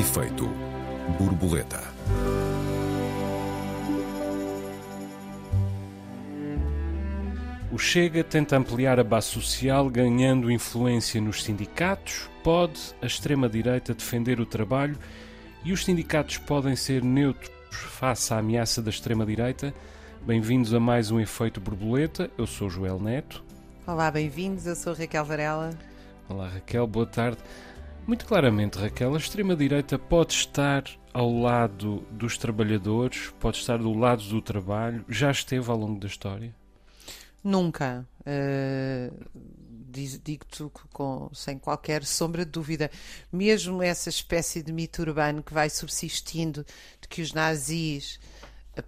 Efeito borboleta. O Chega tenta ampliar a base social ganhando influência nos sindicatos. Pode a extrema-direita defender o trabalho e os sindicatos podem ser neutros face à ameaça da extrema-direita? Bem-vindos a mais um Efeito Borboleta. Eu sou Joel Neto. Olá, bem-vindos. Eu sou Raquel Varela. Olá, Raquel. Boa tarde. Muito claramente, Raquel, a extrema-direita pode estar ao lado dos trabalhadores, pode estar do lado do trabalho, já esteve ao longo da história? Nunca. Uh, Digo-te sem qualquer sombra de dúvida. Mesmo essa espécie de mito urbano que vai subsistindo de que os nazis,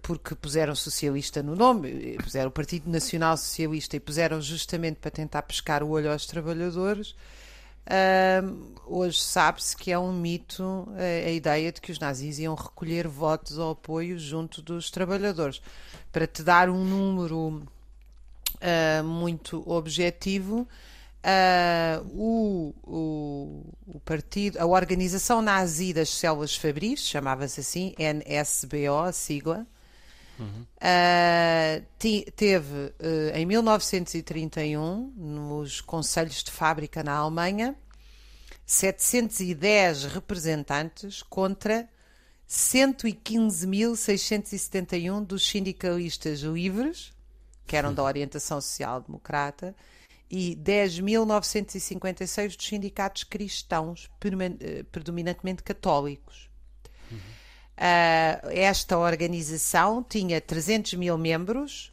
porque puseram socialista no nome, puseram o Partido Nacional Socialista e puseram justamente para tentar pescar o olho aos trabalhadores. Uh, hoje sabe-se que é um mito a, a, ideia de que os nazis iam recolher votos ou apoio junto dos trabalhadores. Para te dar um número uh, muito objetivo, uh, o, o, o, partido, a organização nazi das células fabris, chamava-se assim, NSBO, sigla, Uhum. Uh, teve uh, em 1931, nos conselhos de fábrica na Alemanha, 710 representantes contra 115.671 dos sindicalistas livres que eram da orientação social-democrata, e 10.956 dos sindicatos cristãos, eh, predominantemente católicos. Uhum. Uh, esta organização tinha 300 mil membros,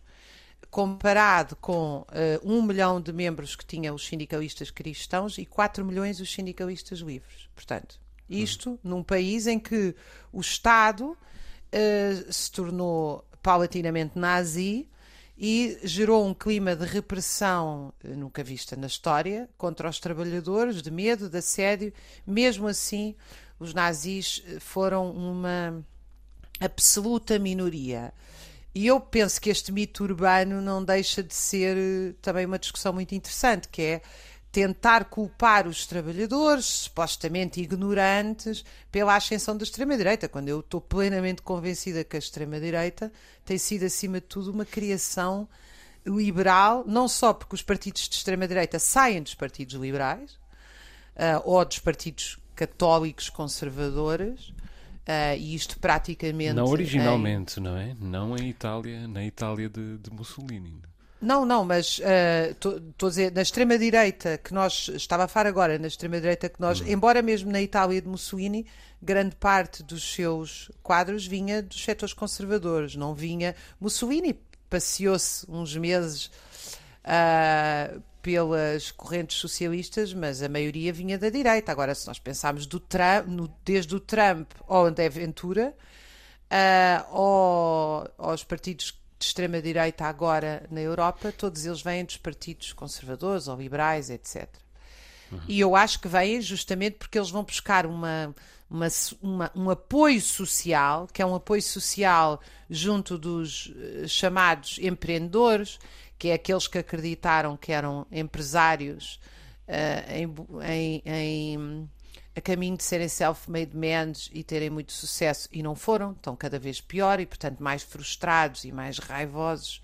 comparado com uh, 1 milhão de membros que tinham os sindicalistas cristãos e 4 milhões os sindicalistas livres. Portanto, isto uhum. num país em que o Estado uh, se tornou paulatinamente nazi e gerou um clima de repressão eh, nunca vista na história contra os trabalhadores, de medo, de assédio. Mesmo assim, os nazis foram uma absoluta minoria. E eu penso que este mito urbano não deixa de ser eh, também uma discussão muito interessante, que é tentar culpar os trabalhadores, supostamente ignorantes, pela ascensão da extrema-direita, quando eu estou plenamente convencida que a extrema-direita tem sido, acima de tudo, uma criação liberal, não só porque os partidos de extrema-direita saem dos partidos liberais uh, ou dos partidos católicos conservadores. Uh, e isto praticamente. Não originalmente, em... não é? Não em Itália, na Itália de, de Mussolini. Não, não, mas estou uh, a dizer, na extrema-direita que nós, estava a falar agora, na extrema-direita que nós, uhum. embora mesmo na Itália de Mussolini, grande parte dos seus quadros vinha dos setores conservadores, não vinha. Mussolini passeou-se uns meses uh, pelas correntes socialistas, mas a maioria vinha da direita. Agora, se nós pensarmos do Trump, no, desde o Trump ao André Ventura, uh, ao, aos partidos de extrema-direita agora na Europa, todos eles vêm dos partidos conservadores ou liberais, etc. Uhum. E eu acho que vêm justamente porque eles vão buscar uma, uma, uma, um apoio social, que é um apoio social junto dos uh, chamados empreendedores, que é aqueles que acreditaram que eram empresários uh, em, em, em a caminho de serem self-made men e terem muito sucesso e não foram, estão cada vez pior e, portanto, mais frustrados e mais raivosos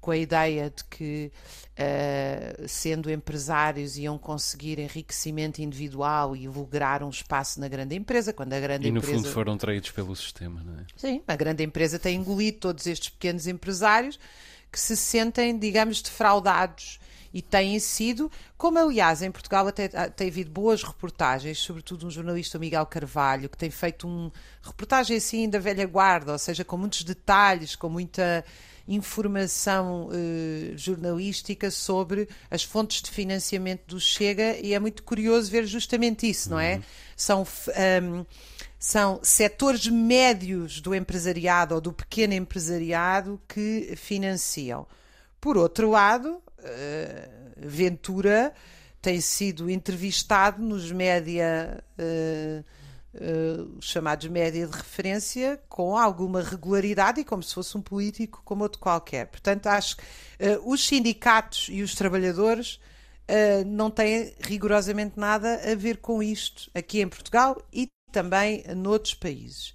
com a ideia de que, uh, sendo empresários, iam conseguir enriquecimento individual e lograr um espaço na grande empresa, quando a grande e, no empresa... fundo, foram traídos pelo sistema, não é? Sim, a grande empresa tem engolido todos estes pequenos empresários que se sentem, digamos, defraudados e têm sido, como aliás em Portugal até tem havido boas reportagens, sobretudo um jornalista, Miguel Carvalho, que tem feito uma reportagem assim da velha guarda, ou seja, com muitos detalhes, com muita informação eh, jornalística sobre as fontes de financiamento do Chega e é muito curioso ver justamente isso, não é? Uhum. São, um, são setores médios do empresariado ou do pequeno empresariado que financiam. Por outro lado, uh, Ventura tem sido entrevistado nos média, uh, uh, chamados média de referência, com alguma regularidade e como se fosse um político como outro qualquer. Portanto, acho que os sindicatos e os trabalhadores não têm rigorosamente nada a ver com isto aqui em Portugal e também noutros países.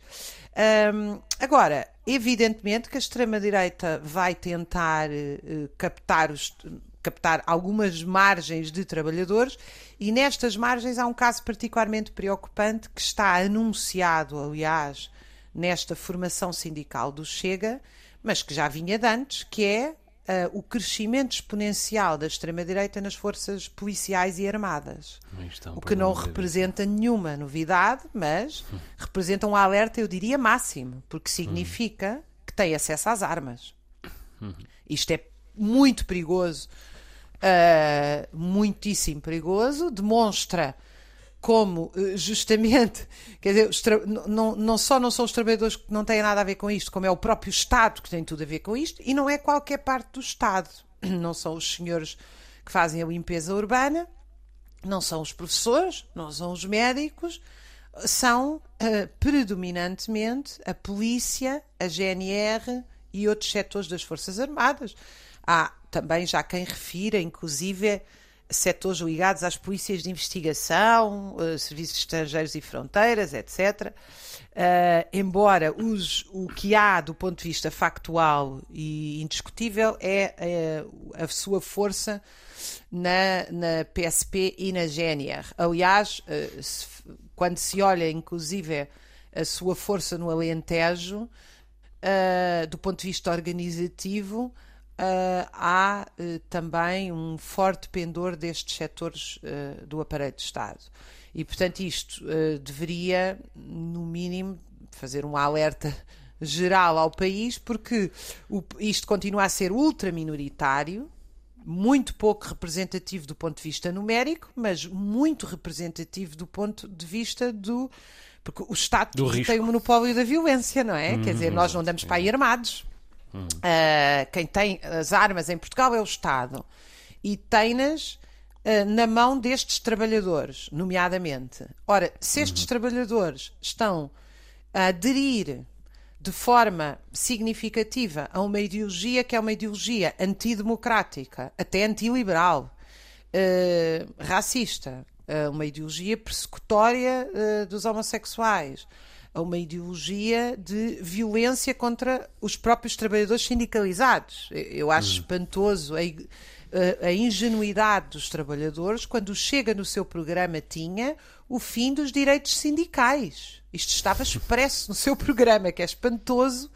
Um, agora, evidentemente que a extrema-direita vai tentar uh, captar, os, captar algumas margens de trabalhadores e nestas margens há um caso particularmente preocupante que está anunciado, aliás, nesta formação sindical do Chega, mas que já vinha de antes, que é uh, o crescimento exponencial da extrema-direita nas forças policiais e armadas. O que não representa nenhuma novidade, mas hum. representa um alerta, eu diria, máximo, porque significa hum. que tem acesso às armas. Hum. Isto é muito perigoso, uh, muitíssimo perigoso, demonstra como eh, justamente, quer dizer, não, não só não são os trabalhadores que não têm nada a ver com isto, como é o próprio Estado que tem tudo a ver com isto, e não é qualquer parte do Estado. Não são os senhores que fazem a limpeza urbana, não são os professores, não são os médicos, são uh, predominantemente a polícia, a GNR e outros setores das Forças Armadas. Há também já quem refira, inclusive, setores ligados às polícias de investigação, uh, serviços estrangeiros e fronteiras, etc. Uh, eh, embora os, o que há do ponto de vista factual e indiscutível é, é a sua força na, na, PSP e na GNR. Aliás, se, quando se olha inclusive a sua força no Alentejo, do ponto de vista organizativo, uh, há uh, também um forte pendor destes setores uh, do aparelho de Estado. E, portanto, isto deveria, no mínimo, fazer um alerta geral ao país, porque o, isto continua a ser ultraminoritário, muito pouco representativo do ponto de vista numérico, mas muito representativo do ponto de vista do. Porque o Estado tem o monopólio da violência, não é? Hum, Quer dizer, nós não andamos para aí armados. Uh, quem tem as armas em Portugal é o Estado. E tem-nas uh, na mão destes trabalhadores, nomeadamente. Ora, se estes uhum. trabalhadores estão a aderir de forma significativa a uma ideologia que é uma ideologia antidemocrática, até antiliberal, uh, racista, uma ideologia persecutória dos homossexuais, a uma ideologia de violência contra os próprios trabalhadores sindicalizados. Eu acho uhum. espantoso a, a, a, ingenuidade dos trabalhadores quando chega no seu programa tinha o fim dos direitos sindicais. Isto estava expresso no seu programa, que é espantoso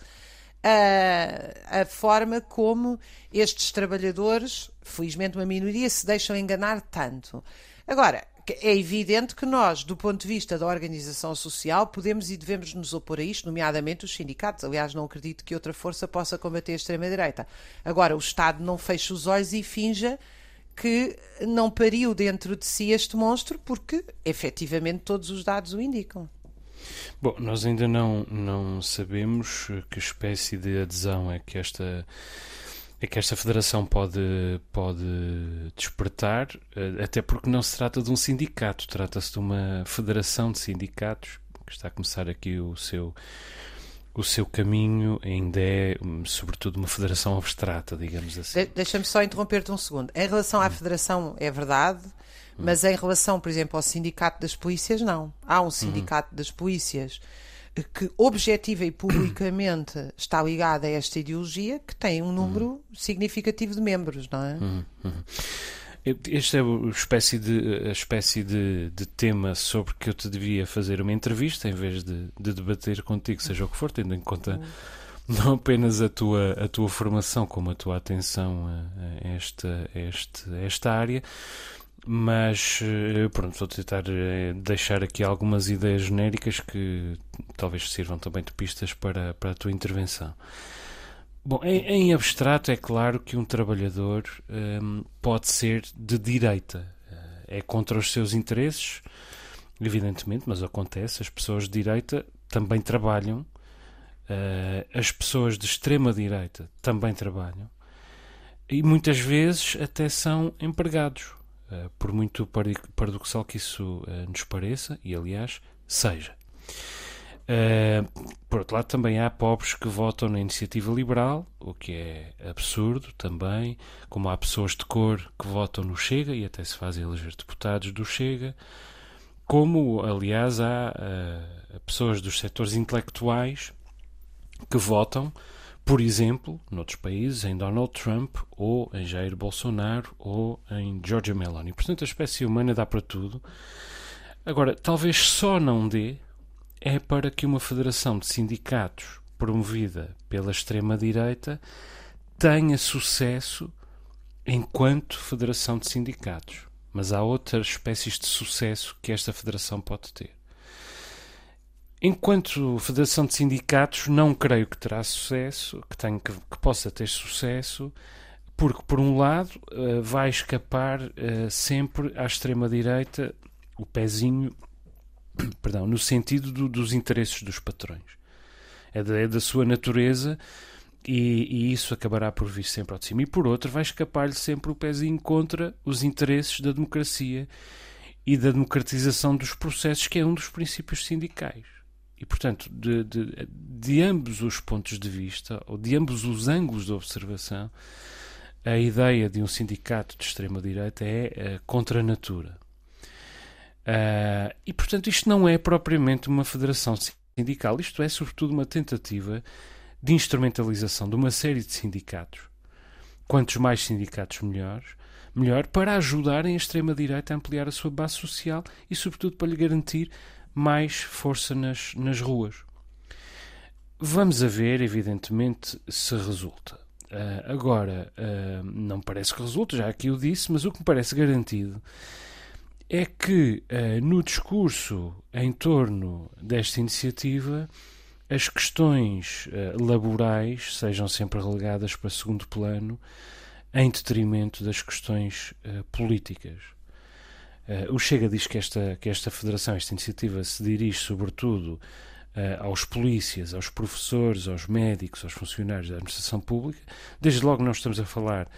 a, a forma como estes trabalhadores, felizmente uma minoria, se deixam enganar tanto. Agora, é evidente que nós, do ponto de vista da organização social, podemos e devemos nos opor a isto, nomeadamente os sindicatos. Aliás, não acredito que outra força possa combater a extrema-direita. Agora, o Estado não fecha os olhos e finja que não pariu dentro de si este monstro, porque efetivamente todos os dados o indicam. Bom, nós ainda não, não sabemos que espécie de adesão é que esta é que esta federação pode, pode despertar, eh, até porque não se trata de um sindicato, trata-se de uma federação de sindicatos que está a começar aqui o seu o seu caminho ainda é, sobretudo, uma federação abstrata, digamos assim. De Deixa-me só interromper-te um segundo. Em relação à hum. federação, é verdade, hum. mas em relação, por exemplo, ao sindicato das polícias, não. Há um uhum. sindicato das polícias que objetiva e publicamente está ligada a esta ideologia, que tem um número uhum. significativo de membros, não é? Uhum. uhum. Este é a espécie, de, a espécie de, de, tema sobre que eu te devia fazer uma entrevista em vez de, de debater contigo, seja o que for, tendo em conta uhum. não apenas a tua, a tua formação, como a tua atenção a, a esta, a esta, a esta área mas eh, pronto, vou tentar eh, deixar aqui algumas ideias genéricas que talvez sirvam também de pistas para, para a tua intervenção. Bom, em, em abstrato é claro que um trabalhador um, ehm, pode ser de direita, eh, é contra os seus interesses, evidentemente, mas acontece, as pessoas de direita também trabalham, as pessoas de extrema direita também trabalham. E muitas vezes até são empregados eh, por muito paradoxal que isso uh, nos pareça, e aliás, seja. Uh, por outro lado, também há pobres que votam na iniciativa liberal, o que é absurdo também, como há pessoas de cor que votam no Chega e até se fazem eleger deputados do Chega. como, aliás, há pessoas dos setores intelectuais que votam, por exemplo, noutros países, em Donald Trump, ou em Jair Bolsonaro, ou em Giorgia Meloni. Portanto, a espécie humana dá para tudo. Agora, talvez só não dê é para que uma federação de sindicatos promovida pela extrema-direita tenha sucesso enquanto federação de sindicatos. Mas há outras espécies de sucesso que esta federação pode ter. Enquanto Federação de Sindicatos, não creio que terá sucesso, que, tenha, que, que possa ter sucesso, porque, por um lado, uh, vai escapar uh, sempre à extrema-direita o pezinho, perdão, no sentido do, dos interesses dos patrões. É da, é da sua natureza e, e, isso acabará por vir sempre ao de cima. E por outro, vai escapar-lhe sempre o pezinho contra os interesses da democracia e da democratização dos processos, que é um dos princípios sindicais. E, portanto, de, de, de ambos os pontos de vista, ou de ambos os ângulos de observação, a ideia de um sindicato de extrema-direita é uh, contra a natura. Uh, e, portanto, isto não é propriamente uma federação sindical, isto é, sobretudo, uma tentativa de instrumentalização de uma série de sindicatos. Quantos mais sindicatos, melhores, melhor, para ajudarem a extrema-direita a ampliar a sua base social e, sobretudo, para lhe garantir mais força nas, nas ruas. Vamos a ver, evidentemente, se resulta. Uh, agora, uh, não parece que resulte, já aqui o disse, mas o que me parece garantido é que uh, no discurso em torno desta iniciativa as questões laborais sejam sempre relegadas para segundo plano em detrimento das questões políticas. O Chega diz que esta, que esta federação, esta iniciativa, se dirige sobretudo aos polícias, aos professores, aos médicos, aos funcionários da administração pública. Desde logo não estamos a falar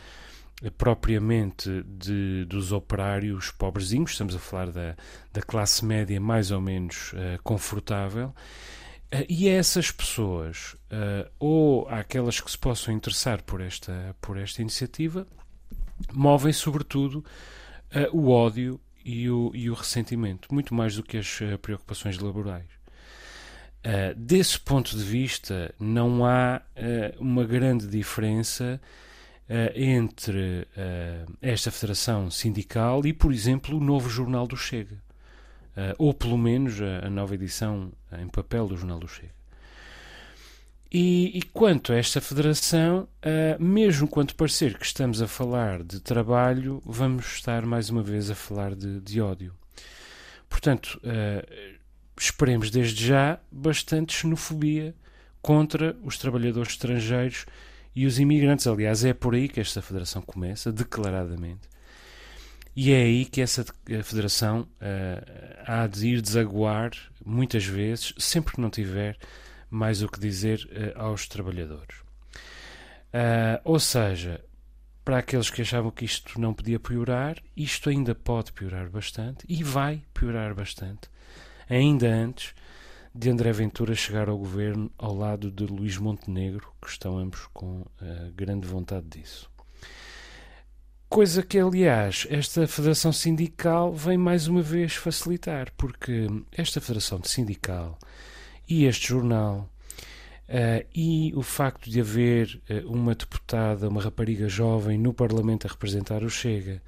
propriamente de, dos operários pobrezinhos, estamos a falar da, da classe média mais ou menos uh, confortável. Uh, e a essas pessoas, uh, ou aquelas que se possam interessar por esta, por esta iniciativa, movem sobretudo o ódio e o, e o ressentimento, muito mais do que as preocupações laborais. desse ponto de vista, não há uma grande diferença uh, entre uh, esta federação sindical e, por exemplo, o novo jornal do Chega. Uh, ou pelo menos a, a, nova edição em papel do Jornal do Chega. E, e quanto a esta federação, mesmo quanto parecer que estamos a falar de trabalho, vamos estar mais uma vez a falar de, de ódio. Portanto, esperemos desde já bastante xenofobia contra os trabalhadores estrangeiros e os imigrantes. Aliás, é por aí que esta federação começa, declaradamente. E é aí que essa federação uh, há de ir desaguar, muitas vezes, sempre que não tiver mais o que dizer uh, aos trabalhadores. Uh, ou seja, para aqueles que achavam que isto não podia piorar, isto ainda pode piorar bastante e vai piorar bastante, ainda antes de André Ventura chegar ao governo ao lado de Luís Montenegro, que estão ambos com uh, grande vontade disso. Coisa que, aliás, esta Federação Sindical vem mais uma vez facilitar, porque esta Federação Sindical e este jornal Uh, e o facto de haver uh, uma deputada, uma rapariga jovem no Parlamento a representar o Chega,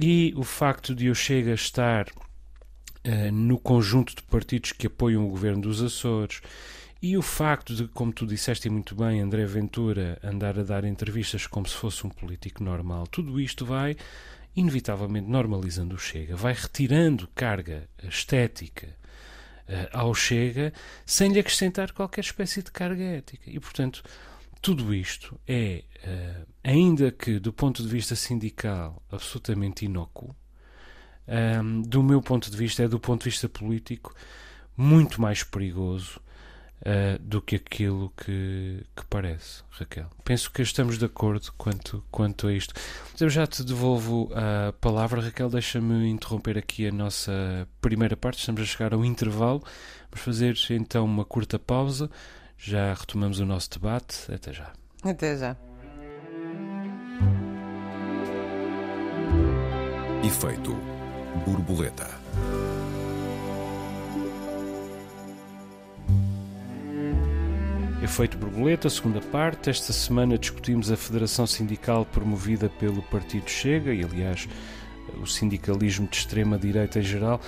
e o facto de o Chega estar uh, no conjunto de partidos que apoiam o governo dos Açores. E o facto de, como tu disseste muito bem, André Ventura andar a dar entrevistas como se fosse um político normal, tudo isto vai inevitavelmente normalizando o Chega, vai retirando carga estética ao Chega sem lhe acrescentar qualquer espécie de carga ética. E, portanto, tudo isto é, uh, ainda que do ponto de vista sindical, absolutamente inócuo, um, do meu ponto de vista, é do ponto de vista político, muito mais perigoso uh, do que aquilo que, que, parece, Raquel. Penso que estamos de acordo quanto, quanto a isto. Mas eu já te devolvo a palavra, Raquel. Deixa-me interromper aqui a nossa primeira parte. Estamos a chegar ao intervalo. Vamos fazer então uma curta pausa. Já retomamos o nosso debate. Até já. Até já. Efeito borboleta. Efeito borboleta, segunda parte. Esta semana discutimos a federação sindical promovida pelo Partido Chega e, aliás, o sindicalismo de extrema-direita em geral.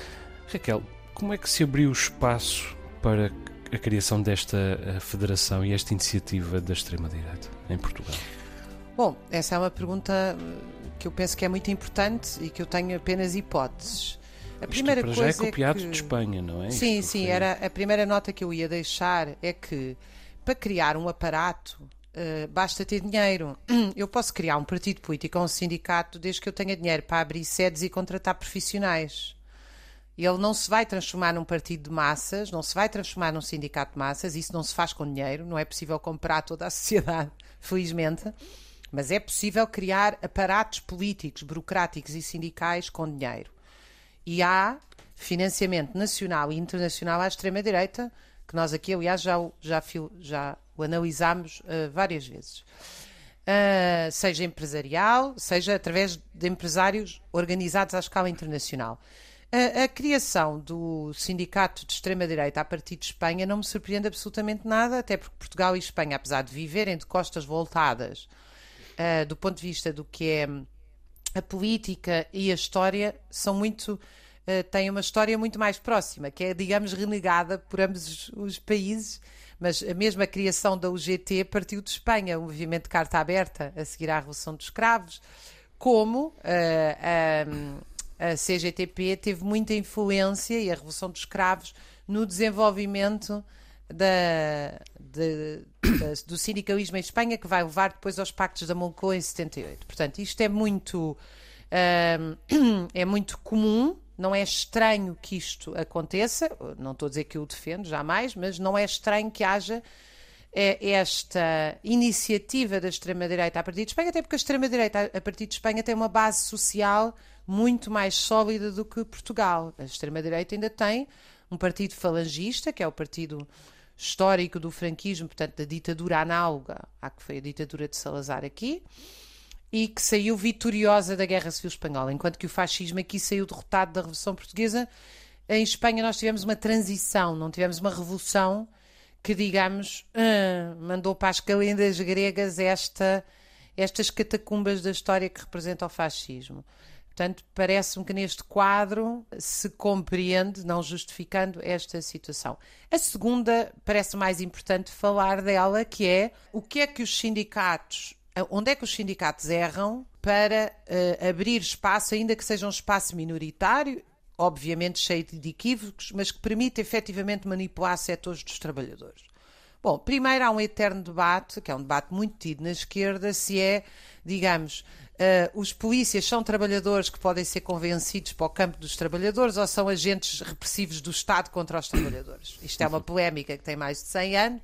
Raquel, como é que se abriu o espaço para a criação desta eh, federação e esta iniciativa da extrema-direita em Portugal? Bom, essa é uma pergunta eh, que eu penso que é muito importante e que eu tenho apenas hipóteses. A primeira Isto coisa já é copiado é que... de Espanha, não é? Sim, Isto sim, foi... era a primeira nota que eu ia deixar é que para criar um aparato uh, basta ter dinheiro. Eu posso criar um partido político ou um sindicato desde que eu tenha dinheiro para abrir sedes e contratar profissionais. Ele não se vai transformar num partido de massas, não se vai transformar num sindicato de massas, isso não se faz com dinheiro, não é possível comprar toda a sociedade, felizmente, mas é possível criar aparatos políticos, burocráticos e sindicais com dinheiro. E há financiamento nacional e internacional à extrema-direita que nós aqui, aliás, já, já, já o analisámos uh, várias vezes. Uh, seja empresarial, seja através de empresários organizados à escala internacional. A, a criação do sindicato de extrema-direita a partir de Espanha não me surpreende absolutamente nada, até porque Portugal e Espanha, apesar de viverem de costas voltadas uh, do ponto de vista do que é a política e a história, são muito uh, tem uma história muito mais próxima, que é, digamos, renegada por ambos os países, mas a mesma criação da UGT partiu de Espanha, o movimento de carta aberta a seguir à Revolução dos Escravos, como uh, a, a CGTP teve muita influência e a Revolução dos Escravos no desenvolvimento da, de, da, do sindicalismo em Espanha, que vai levar depois aos pactos da Moncloa em 78. Portanto, isto é muito, uh, é muito comum não é estranho que isto aconteça, não estou a dizer que eu o defendo, jamais, mas não é estranho que haja é, esta iniciativa da extrema-direita a partir de Espanha, até porque a extrema-direita a partir de Espanha tem uma base social muito mais sólida do que Portugal. A extrema-direita ainda tem um partido falangista, que é o partido histórico do franquismo, portanto, da ditadura análoga à que foi a ditadura de Salazar aqui e que saiu vitoriosa da Guerra Civil Espanhola, enquanto que o fascismo aqui saiu derrotado da Revolução Portuguesa. Em Espanha nós tivemos uma transição, não tivemos uma revolução que, digamos, uh, mandou para as calendas gregas esta, estas catacumbas da história que representa o fascismo. Portanto, parece-me que neste quadro se compreende, não justificando esta situação. A segunda parece mais importante falar dela, que é o que é que os sindicatos onde é que os sindicatos erram para uh, abrir espaço, ainda que seja um espaço minoritário, obviamente cheio de equívocos, mas que permite efetivamente manipular setores dos trabalhadores. Bom, primeiro há um eterno debate, que é um debate muito tido na esquerda, se é, digamos, uh, os polícias são trabalhadores que podem ser convencidos para o campo dos trabalhadores ou são agentes repressivos do Estado contra os trabalhadores. Isto é uma polémica que tem mais de 100 anos.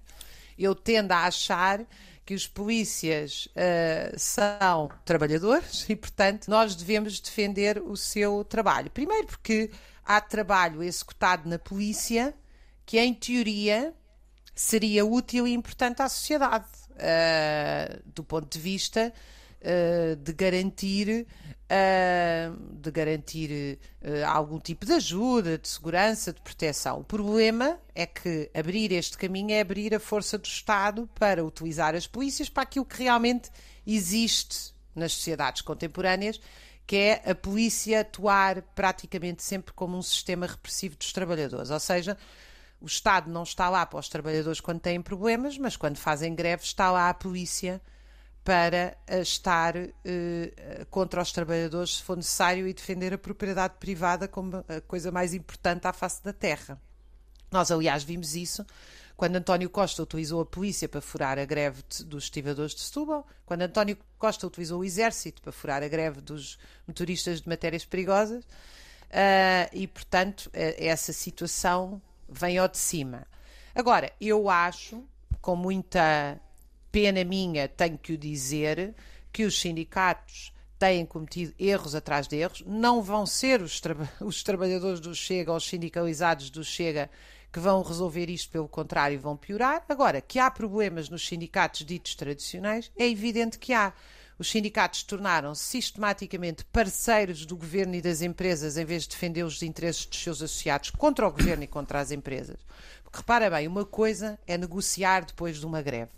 Eu tendo a achar que os polícias uh, são trabalhadores e, portanto, nós devemos defender o seu trabalho. Primeiro, porque há trabalho executado na polícia que, em teoria, seria útil e importante à sociedade, uh, do ponto de vista uh, de garantir uh, de garantir uh, algum tipo de ajuda, de segurança, de proteção. O problema é que abrir este caminho é abrir a força do Estado para utilizar as polícias para aquilo que realmente existe nas sociedades contemporâneas, que é a polícia atuar praticamente sempre como um sistema repressivo dos trabalhadores. Ou seja, o Estado não está lá para os trabalhadores quando têm problemas, mas quando fazem greve está lá a polícia para eh, estar uh, contra os trabalhadores se for necessário e defender a propriedade privada como a coisa mais importante à face da terra. Nós, aliás, vimos isso quando António Costa utilizou a polícia para furar a greve dos estivadores de Setúbal, quando António Costa utilizou o exército para furar a greve dos motoristas de matérias perigosas, uh, e, portanto, essa situação vem ao de cima. Agora, eu acho, com muita pena minha, tenho que o dizer, que os sindicatos têm cometido erros atrás de erros. Não vão ser os, tra os trabalhadores do Chega ou os sindicalizados do Chega que vão resolver isto, pelo contrário, vão piorar. Agora, que há problemas nos sindicatos ditos tradicionais, é evidente que há. Os sindicatos tornaram-se sistematicamente parceiros do governo e das empresas em vez de defender os interesses dos seus associados contra o governo e contra as empresas. Porque repara bem, uma coisa é negociar depois de uma greve,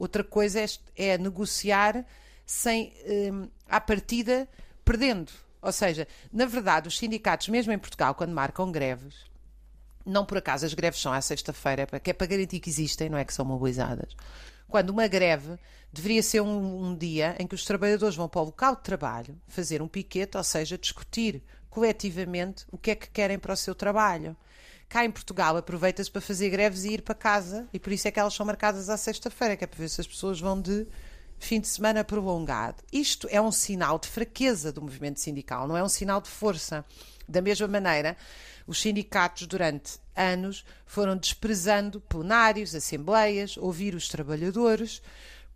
outra coisa é, é negociar sem, hum, à partida, perdendo. Ou seja, na verdade, os sindicatos, mesmo em Portugal, quando marcam greves, não por acaso as greves são à sexta-feira, que é para garantir que existem, não é que são mobilizadas. Quando uma greve deveria ser um, um, dia em que os trabalhadores vão para o local de trabalho fazer um piquete, ou seja, discutir coletivamente o que é que querem para o seu trabalho. Cá em Portugal aproveita-se para fazer greves e ir para casa, e por isso é que elas são marcadas à sexta-feira, que é para ver se as pessoas vão de fim de semana prolongado. Isto é um sinal de fraqueza do movimento sindical, não é um sinal de força. Da mesma maneira, os sindicatos, durante anos, foram desprezando plenários, assembleias, ouvir os trabalhadores,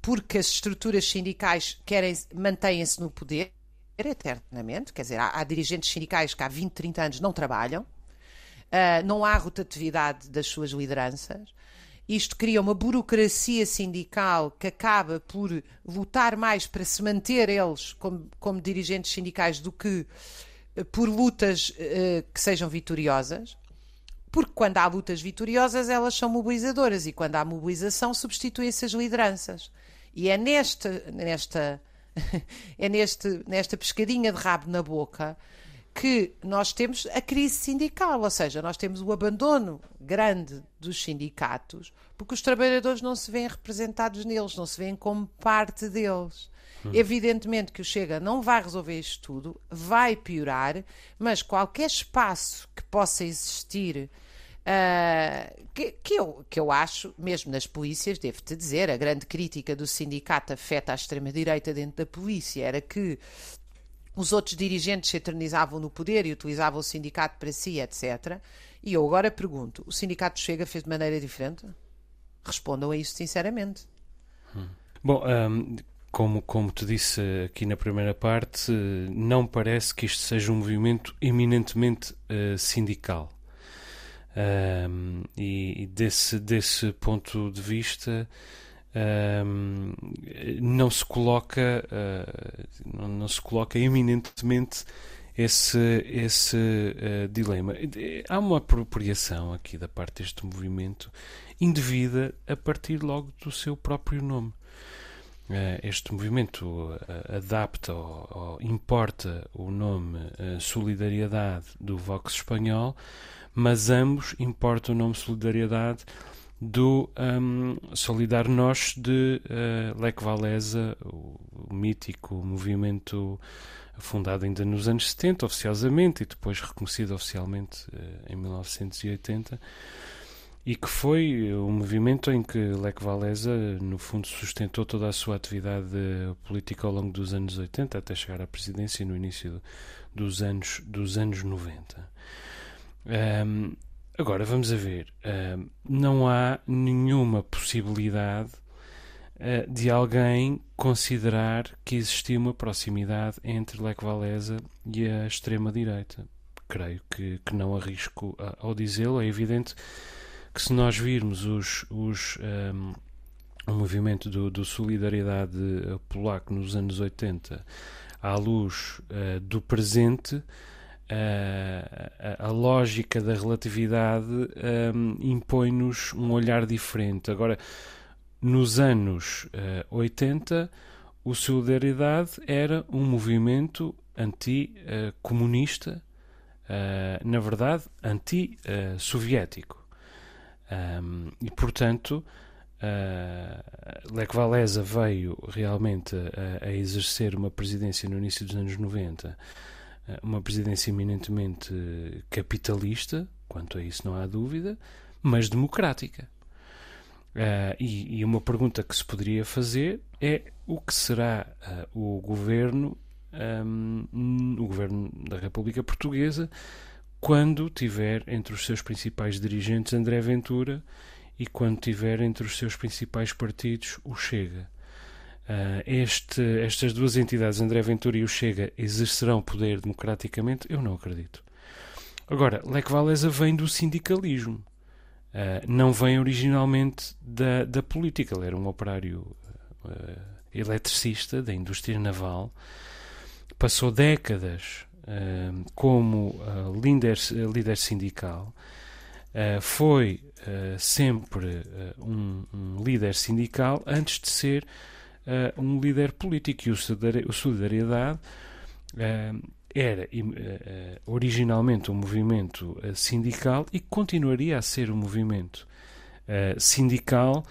porque as estruturas sindicais querem mantêm-se no poder eternamente, quer dizer, há, há, dirigentes sindicais que há 20, 30 anos não trabalham, uh, não há rotatividade das suas lideranças, isto cria uma burocracia sindical que acaba por lutar mais para se manter eles como, como dirigentes sindicais do que eh, por lutas uh, que sejam vitoriosas. Porque quando há lutas vitoriosas, elas são mobilizadoras e quando há mobilização, substituem-se as lideranças. E é nesta, nesta, é neste, nesta pescadinha de rabo na boca que nós temos a crise sindical, ou seja, nós temos o abandono grande dos sindicatos, porque os trabalhadores não se veem representados neles, não se veem como parte deles. Hum. Evidentemente que o Chega não vai resolver isto tudo, vai piorar, mas qualquer espaço que possa existir Uh, que, que, eu, que eu acho, mesmo nas polícias, devo-te dizer, a grande crítica do sindicato afeta à extrema-direita dentro da polícia era que os outros dirigentes se eternizavam no poder e utilizavam o sindicato para si, etc. E eu agora pergunto: o sindicato Chega fez de maneira diferente? Respondam a isso sinceramente. Hum. Bom, um, como, como te disse aqui na primeira parte, não parece que isto seja um movimento eminentemente uh, sindical. Um, e, desse, desse ponto de vista não se coloca uh, não, não, se coloca eminentemente esse, esse uh, dilema. Há uma apropriação aqui da parte deste movimento indevida a partir logo do seu próprio nome. Uh, este movimento adapta ou, ou, importa o nome Solidariedade do Vox espanhol mas ambos importam o nome Solidariedade do um, Solidar Nós de uh, Lech Walesa, o, o, mítico movimento fundado ainda nos anos 70, oficiosamente, e depois reconhecido oficialmente uh, em 1980, e que foi o um movimento em que Lech Walesa, no fundo, sustentou toda a sua atividade política ao longo dos anos 80, até chegar à presidência no início dos anos, dos anos 90. Um, agora, vamos a ver. Um, não há nenhuma possibilidade uh, de alguém considerar que existia uma proximidade entre Lech Walesa e a extrema-direita. Creio que, que não arrisco ao dizê-lo. É evidente que se nós virmos os, os um, o movimento do, do Solidariedade polaco nos anos 80 à luz uh, do presente, a, a, lógica da relatividade um, impõe-nos um olhar diferente. Agora, nos anos uh, 80, o Solidariedade era um movimento anti-comunista, uh, na verdade, anti-soviético. Um, e, portanto, uh, Lech Walesa veio realmente a, a exercer uma presidência no início dos anos 90 eh, uma presidência eminentemente capitalista, quanto a isso não há dúvida, mas democrática. Uh, e, e, uma pergunta que se poderia fazer é o que será uh, o governo, um, ehm, o governo da República Portuguesa, quando tiver entre os seus principais dirigentes André Ventura e quando tiver entre os seus principais partidos o Chega. Uh, este, estas duas entidades, André Ventura e o Chega, exercerão poder democraticamente? Eu não acredito. Agora, Lech Walesa vem do sindicalismo, uh, não vem originalmente da, da política. Ele era um operário uh, eletricista da indústria naval, passou décadas uh, como uh, líder, líder sindical, uh, foi sempre um, um, líder sindical antes de ser um líder político. E o Solidariedade era originalmente um movimento sindical e continuaria a ser um movimento sindical,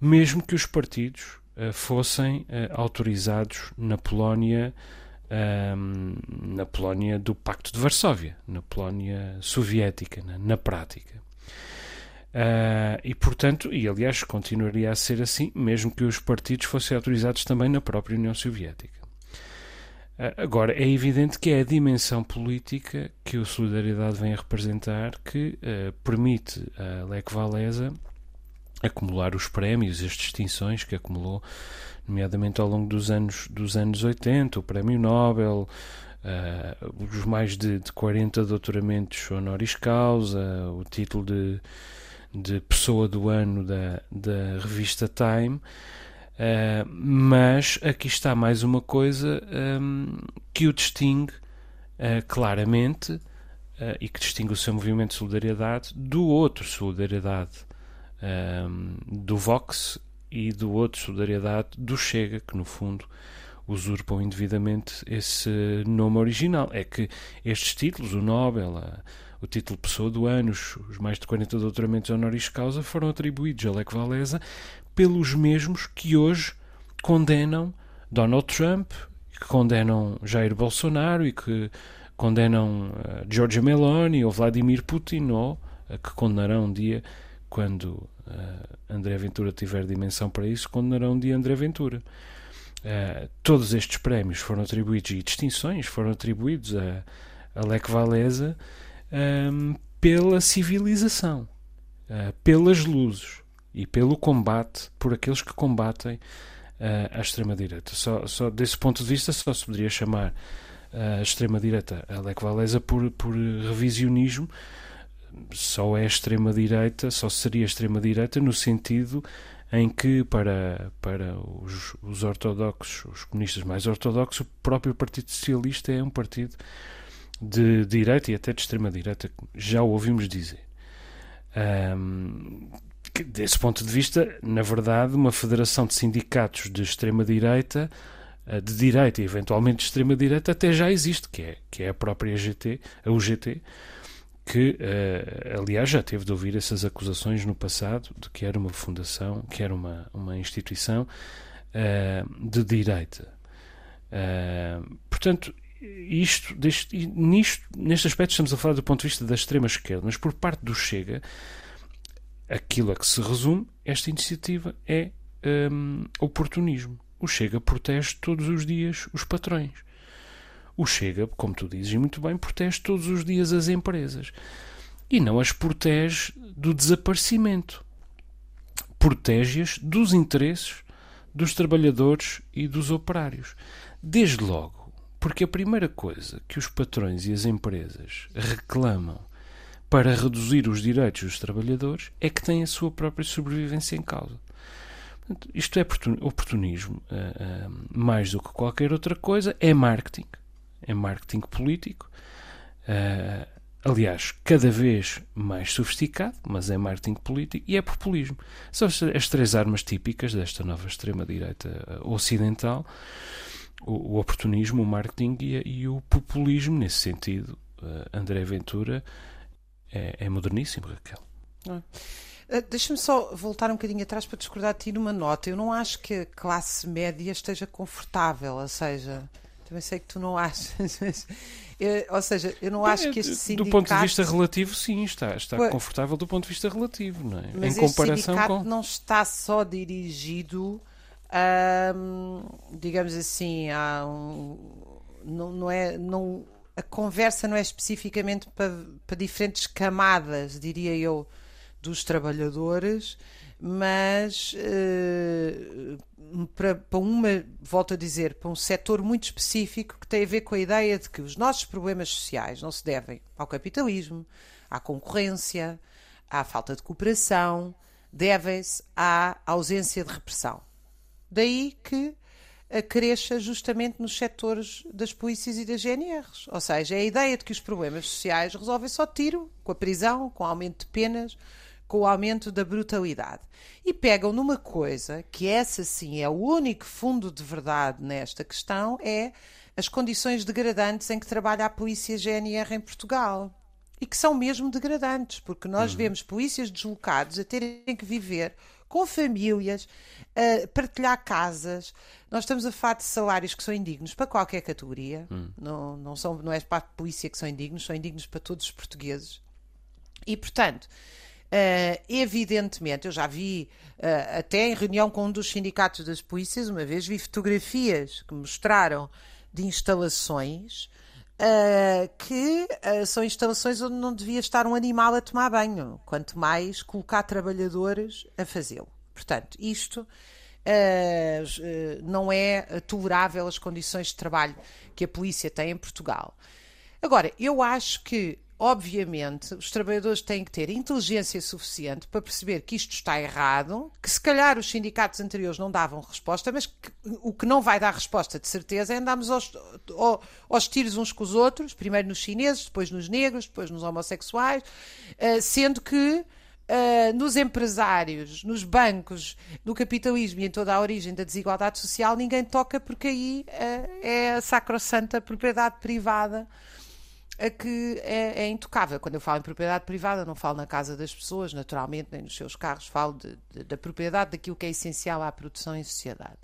mesmo que os partidos fossem autorizados na Polónia um, na Polónia do Pacto de Varsóvia, na Polónia soviética, na, na prática. Uh, e, portanto, e aliás, continuaria a ser assim, mesmo que os partidos fossem autorizados também na própria União Soviética. Uh, agora, é evidente que é a dimensão política que o Solidariedade vem a representar que uh, permite a Lech Walesa acumular os prémios, as distinções que acumulou nomeadamente ao longo dos anos, dos anos 80, o Prémio Nobel, os mais de, de 40 doutoramentos honoris causa, o título de, de Pessoa do Ano da, da revista Time. Uh, mas aqui está mais uma coisa um, que o distingue uh, claramente uh, e que distingue o seu movimento de solidariedade do outro solidariedade um, do Vox e do outro, solidariedade, do Chega, que no fundo usurpam indevidamente esse nome original. É que estes títulos, o Nobel, a, o título Pessoa do Ano, os, mais de 40 doutoramentos honoris causa, foram atribuídos a Lech Walesa pelos mesmos que hoje condenam Donald Trump, que condenam Jair Bolsonaro e que condenam uh, Meloni ou Vladimir Putin, ou uh, que condenarão um dia quando uh, André Ventura tiver dimensão para isso, condenarão de André Ventura. Uh, todos estes prémios foram atribuídos e distinções foram atribuídos a, a Lech Walesa um, pela civilização, uh, pelas luzes e pelo combate por aqueles que combatem uh, a extrema-direita. Só, só desse ponto de vista, só se poderia chamar a extrema-direita a Lech por, por revisionismo, só é extrema-direita, só seria extrema-direita no sentido em que, para, para os, os ortodoxos, os comunistas mais ortodoxos, o próprio Partido Socialista é um partido de direita e até de extrema-direita, já ouvimos dizer. Um, desse ponto de vista, na verdade, uma federação de sindicatos de extrema-direita, eh, de direita e eventualmente de extrema-direita, até já existe, que é, que é a própria GT, a UGT, que, uh, aliás, já teve de ouvir essas acusações no passado de que era uma fundação, que era uma, uma instituição uh, de direita. Uh, portanto, isto, deste, nisto, neste aspecto estamos a falar do ponto de vista da extrema esquerda, mas por parte do Chega, aquilo a que se resume esta iniciativa é um, oportunismo. O Chega protege todos os dias os patrões. O Chega, como tu dizes e muito bem, protege todos os dias as empresas e não as protege do desaparecimento. Protege-as dos interesses dos trabalhadores e dos operários. Desde logo, porque a primeira coisa que os patrões e as empresas reclamam para reduzir os direitos dos trabalhadores é que têm a sua própria sobrevivência em causa. Isto é oportunismo, uh, uh, mais do que qualquer outra coisa, é marketing é marketing político. Uh, aliás, cada vez mais sofisticado, mas é marketing político e é populismo. São as três armas típicas desta nova extrema-direita ocidental: o, o, oportunismo, o marketing e, e, o populismo. Nesse sentido, uh, André Ventura é, é moderníssimo, Raquel. Ah. Uh, Deixa-me só voltar um bocadinho atrás para discordar de ti numa nota. Eu não acho que a classe média esteja confortável, ou seja, também sei que tu não achas. Eu, ou seja, eu não acho que este sindicato. Do ponto de vista relativo, sim, está, está confortável do ponto de vista relativo, não é? Mas em comparação com. não está só dirigido, digamos assim, a um, não, não é. Não, a conversa não é especificamente para, para diferentes camadas, diria eu, dos trabalhadores mas uh, para, para uma, volto a dizer, para um setor muito específico que tem a ver com a ideia de que os nossos problemas sociais não se devem ao capitalismo, à concorrência, à falta de cooperação, devem-se à ausência de repressão. Daí que cresça justamente nos setores das polícias e das GNRs. Ou seja, é a ideia de que os problemas sociais resolvem só tiro, com a prisão, com o aumento de penas, com o aumento da brutalidade. E pegam numa coisa que essa sim é o único fundo de verdade nesta questão, é as condições degradantes em que trabalha a polícia GNR em Portugal. E que são mesmo degradantes, porque nós uhum. vemos polícias deslocados a terem que viver com famílias, partilhar casas. Nós estamos a falar de salários que são indignos para qualquer categoria. Hum. Não, não, são, não é para a polícia que são indignos, são indignos para todos os portugueses. E, portanto, uh, evidentemente, eu já vi, uh, até em reunião com um dos sindicatos das polícias, uma vez vi fotografias que mostraram de instalações Uh, que uh, são instalações onde não devia estar um animal a tomar banho, quanto mais colocar trabalhadores a fazê-lo. Portanto, isto uh, não é tolerável as condições de trabalho que a polícia tem em Portugal. Agora, eu acho que obviamente, os trabalhadores têm que ter inteligência suficiente para perceber que isto está errado, que se calhar os sindicatos anteriores não davam resposta, mas que, o que não vai dar resposta de certeza é andarmos aos, aos, aos tiros uns com os outros, primeiro nos chineses, depois nos negros, depois nos homossexuais, uh, sendo que Uh, nos empresários, nos bancos, no capitalismo e em toda a origem da desigualdade social, ninguém toca porque aí uh, é a sacrossanta propriedade privada a que é, é, intocável. Quando eu falo em propriedade privada, não falo na casa das pessoas, naturalmente, nem nos seus carros, falo de, de, da propriedade daquilo que é essencial à produção em sociedade.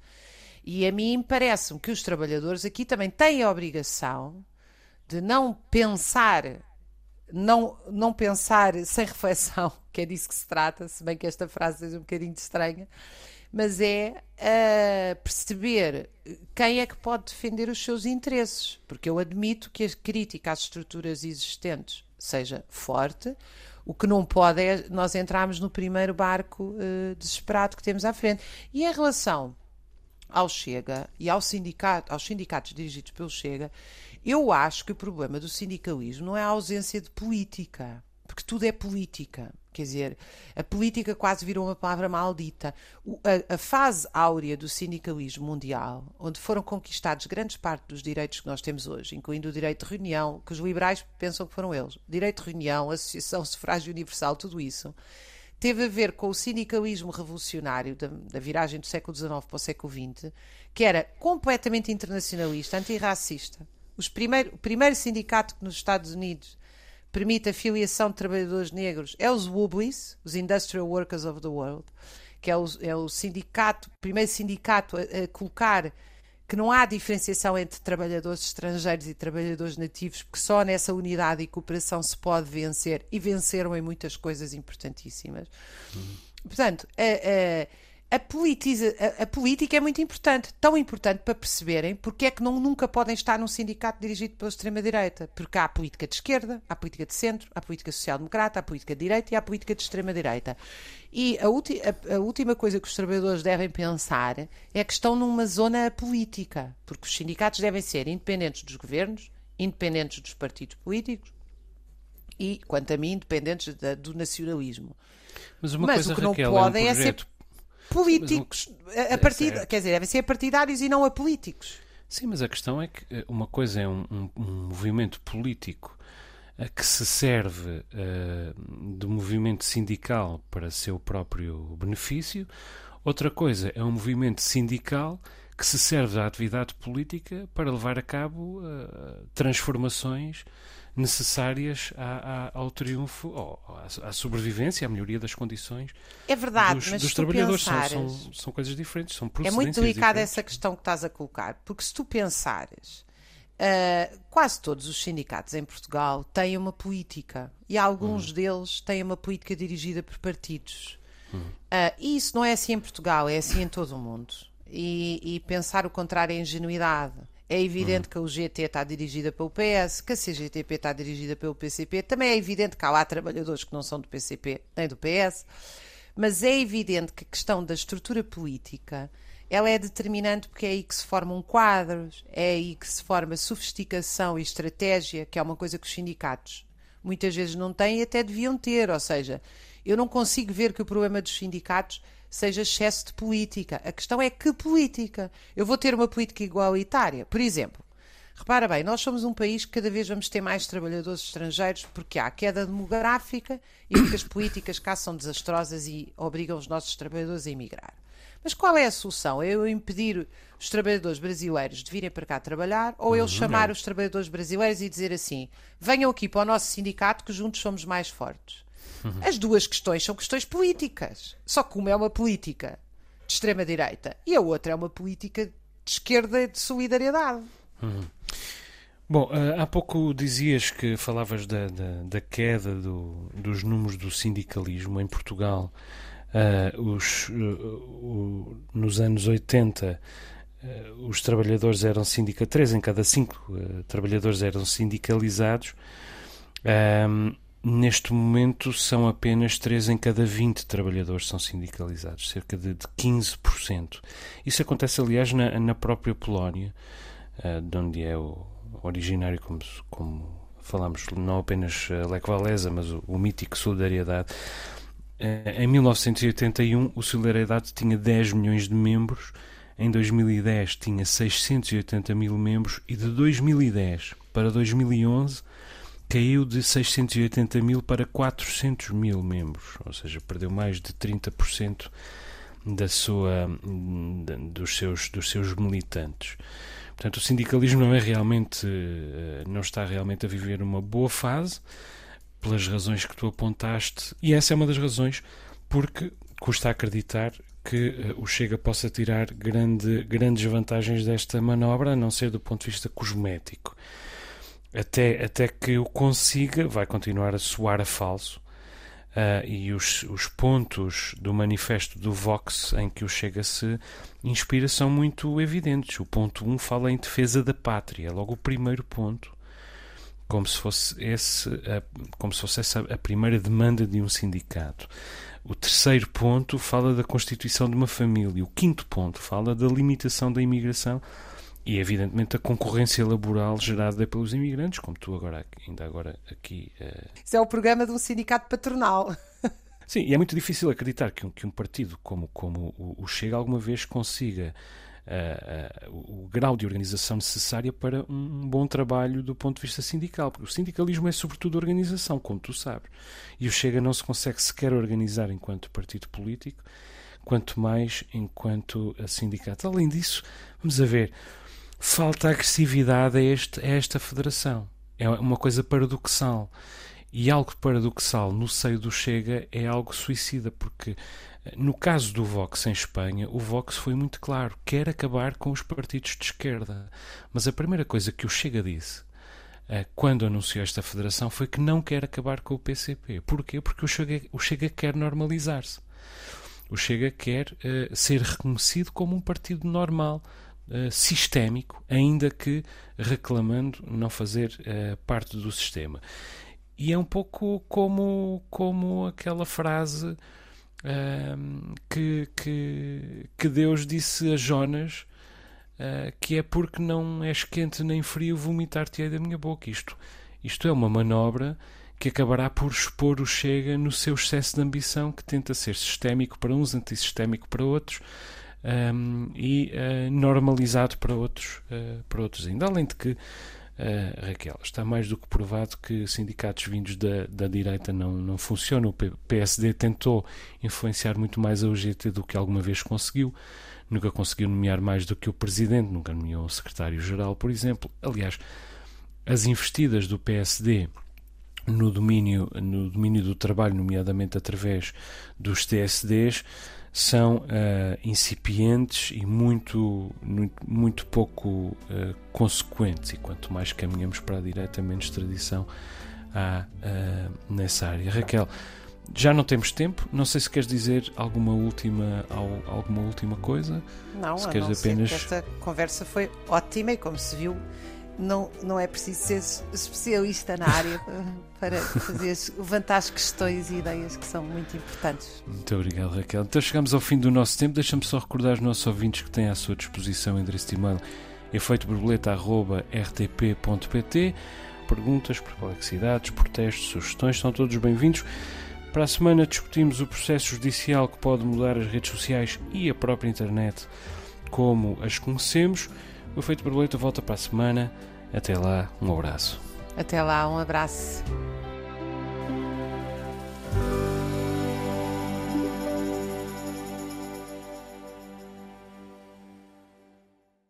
E a mim parece-me que os trabalhadores aqui também têm a obrigação de não pensar, não, não pensar sem reflexão, que é disso que se trata, se bem que esta frase seja um bocadinho estranha, mas é uh, perceber quem é que pode defender os seus interesses. Porque eu admito que a crítica às estruturas existentes seja forte, o que não pode é nós entrarmos no primeiro barco uh, desesperado que temos à frente. E em relação ao Chega e ao sindicato, aos sindicatos dirigidos pelo Chega, eu acho que o problema do sindicalismo não é a ausência de política, porque tudo é política. Quer dizer, a política quase virou uma palavra maldita. O, a, a, fase áurea do sindicalismo mundial, onde foram conquistados grandes parte dos direitos que nós temos hoje, incluindo o direito de reunião, que os liberais pensam que foram eles, direito de reunião, associação, sufrágio universal, tudo isso, teve a ver com o sindicalismo revolucionário da, da viragem do século XIX para o século XX, que era completamente internacionalista, antirracista. Os primeiro, o primeiro sindicato que nos Estados Unidos permite a filiação de trabalhadores negros é os WUBLIS, os Industrial Workers of the World, que é o, é o sindicato, primeiro sindicato a, a, colocar que não há diferenciação entre trabalhadores estrangeiros e trabalhadores nativos, porque só nessa unidade e cooperação se pode vencer, e venceram em muitas coisas importantíssimas. Uhum. Portanto, a, a, politiza, a, a, política é muito importante, tão importante para perceberem porque é que não, nunca podem estar num sindicato dirigido pela extrema-direita. Porque há a política de esquerda, há a política de centro, há a política social-democrata, há a política de direita e há a política de extrema-direita. E a, a, a, última coisa que os trabalhadores devem pensar é que estão numa zona política, porque os sindicatos devem ser independentes dos governos, independentes dos partidos políticos e, quanto a mim, independentes da, do nacionalismo. Mas, uma Mas coisa, o que não Raquel, podem é, um projeto... é ser políticos. A, a partir, é quer dizer, devem ser partidários e não a políticos. Sim, mas a questão é que eh, uma coisa é um, um, um movimento político eh, que se serve uh, do movimento sindical para seu próprio benefício, outra coisa é um movimento sindical que se serve da atividade política para levar a cabo uh, transformações necessárias à, à, ao triunfo, ou à, à, sobrevivência, à melhoria das condições é verdade, dos, mas dos trabalhadores. Pensares, são, são, são, coisas diferentes, são É muito delicada essa questão que estás a colocar, porque se tu pensares, uh, quase todos os sindicatos em Portugal têm uma política e alguns hum. deles têm uma política dirigida por partidos. Hum. Uh, e isso não é assim em Portugal, é assim em todo o mundo. E, e pensar o contrário é ingenuidade. É evidente uhum. que a UGT está dirigida pelo PS, que a CGTP está dirigida pelo PCP. Também é evidente que há lá trabalhadores que não são do PCP nem do PS. Mas é evidente que a questão da estrutura política ela é determinante porque é aí que se formam quadros, é aí que se forma sofisticação e estratégia, que é uma coisa que os sindicatos muitas vezes não têm e até deviam ter. Ou seja, eu não consigo ver que o problema dos sindicatos seja excesso de política. A questão é que política. Eu vou ter uma política igualitária. Por exemplo, repara bem, nós somos um país que cada vez vamos ter mais trabalhadores estrangeiros porque há queda demográfica e porque as políticas cá são desastrosas e obrigam os nossos trabalhadores a emigrar. Mas qual é a solução? É eu impedir os trabalhadores brasileiros de virem para cá trabalhar ou eu chamar os trabalhadores brasileiros e dizer assim: venham aqui para o nosso sindicato que juntos somos mais fortes? As duas questões são questões políticas. Só que uma é uma política de extrema-direita e a outra é uma política de esquerda e de solidariedade. Bom, uh, há pouco dizias que falavas da, da, da queda do, dos números do sindicalismo em Portugal. Uh, os, uh, nos anos 80, os trabalhadores eram sindicalizados, 3 em cada 5 trabalhadores eram sindicalizados. Neste momento são apenas 3 em cada 20 trabalhadores são sindicalizados, cerca de, de 15%. Isso acontece, aliás, na, na própria Polónia, uh, de onde é o originário, como, como falamos, não apenas Lech Walesa, mas o, o mítico Solidariedade. Uh, em 1981, o Solidariedade tinha 10 milhões de membros, em 2010 tinha 680 mil membros e de 2010 para 2011 caiu de 680 mil para 400 mil membros, ou seja, perdeu mais de 30% da sua, dos, seus, dos seus militantes. Portanto, o sindicalismo não é realmente, eh, não está realmente a viver uma boa fase, pelas razões que tu apontaste, e essa é uma das razões porque custa acreditar que eh, o Chega possa tirar grande, grandes vantagens desta manobra, a não ser do ponto de vista cosmético até, até que o consiga, vai continuar a soar a falso. Uh, e os, os pontos do manifesto do Vox em que o Chega se inspira são muito evidentes. O ponto 1 um fala em defesa da pátria, é logo o primeiro ponto, como se fosse, esse, a, como se fosse essa a primeira demanda de um sindicato. O terceiro ponto fala da constituição de uma família. O quinto ponto fala da limitação da imigração e evidentemente a concorrência laboral gerada pelos imigrantes, como tu agora ainda agora aqui. Uh... Isso é o programa de um sindicato patronal. Sim, e é muito difícil acreditar que um, que um partido como, como o, o Chega alguma vez consiga uh, uh, o, o grau de organização necessária para um bom trabalho do ponto de vista sindical, porque o sindicalismo é sobretudo organização, como tu sabes, e o Chega não se consegue sequer organizar enquanto partido político, quanto mais enquanto sindicato. Além disso, vamos a ver falta agressividade a, este, a esta federação. É uma coisa paradoxal. E algo paradoxal no seio do Chega é algo suicida, porque eh, no caso do Vox em Espanha, o Vox foi muito claro, quer acabar com os partidos de esquerda. Mas a primeira coisa que o Chega disse eh, quando anunciou esta federação foi que não quer acabar com o PCP. Porquê? Porque o Chega, o Chega quer normalizar-se. O Chega quer uh, ser reconhecido como um partido normal, uh, sistémico, ainda que reclamando não fazer uh, parte do sistema. E é um pouco como, como aquela frase uh, que, que, que Deus disse a Jonas, que é porque não és quente nem frio, vomitar-te-ei da minha boca. Isto, isto é uma manobra que acabará por expor o Chega no seu excesso de ambição, que tenta ser sistémico para uns, antissistémico para outros, um, e uh, normalizado para outros, uh, para outros ainda. Além de que, uh, Raquel, está mais do que provado que sindicatos vindos da, da direita não, não funcionam. O PSD tentou influenciar muito mais a UGT do que alguma vez conseguiu. Nunca conseguiu nomear mais do que o presidente, nunca nomeou o secretário-geral, por exemplo. Aliás, as investidas do PSD no domínio, no domínio do trabalho, nomeadamente através dos TSDs, são uh, incipientes e muito, muito, muito pouco uh, consequentes. E quanto mais caminhamos para a direita, menos tradição há uh, nessa área. Raquel, já não temos tempo. Não sei se queres dizer alguma última, alguma última coisa. Não, se queres apenas. Esta conversa foi ótima e, como se viu, não, não é preciso ser especialista na área para fazer, levantar as questões e ideias que são muito importantes. Muito obrigado, Raquel. Então chegamos ao fim do nosso tempo. Deixa-me só recordar os nossos ouvintes que têm à sua disposição o endereço de e-mail efeitoborboleta.rtp.pt Perguntas, perplexidades, protestos, sugestões, são todos bem-vindos. Para a semana discutimos o processo judicial que pode mudar as redes sociais e a própria internet como as conhecemos. O Feito Borboleta volta para a semana. Até lá, um abraço. Até lá, um abraço.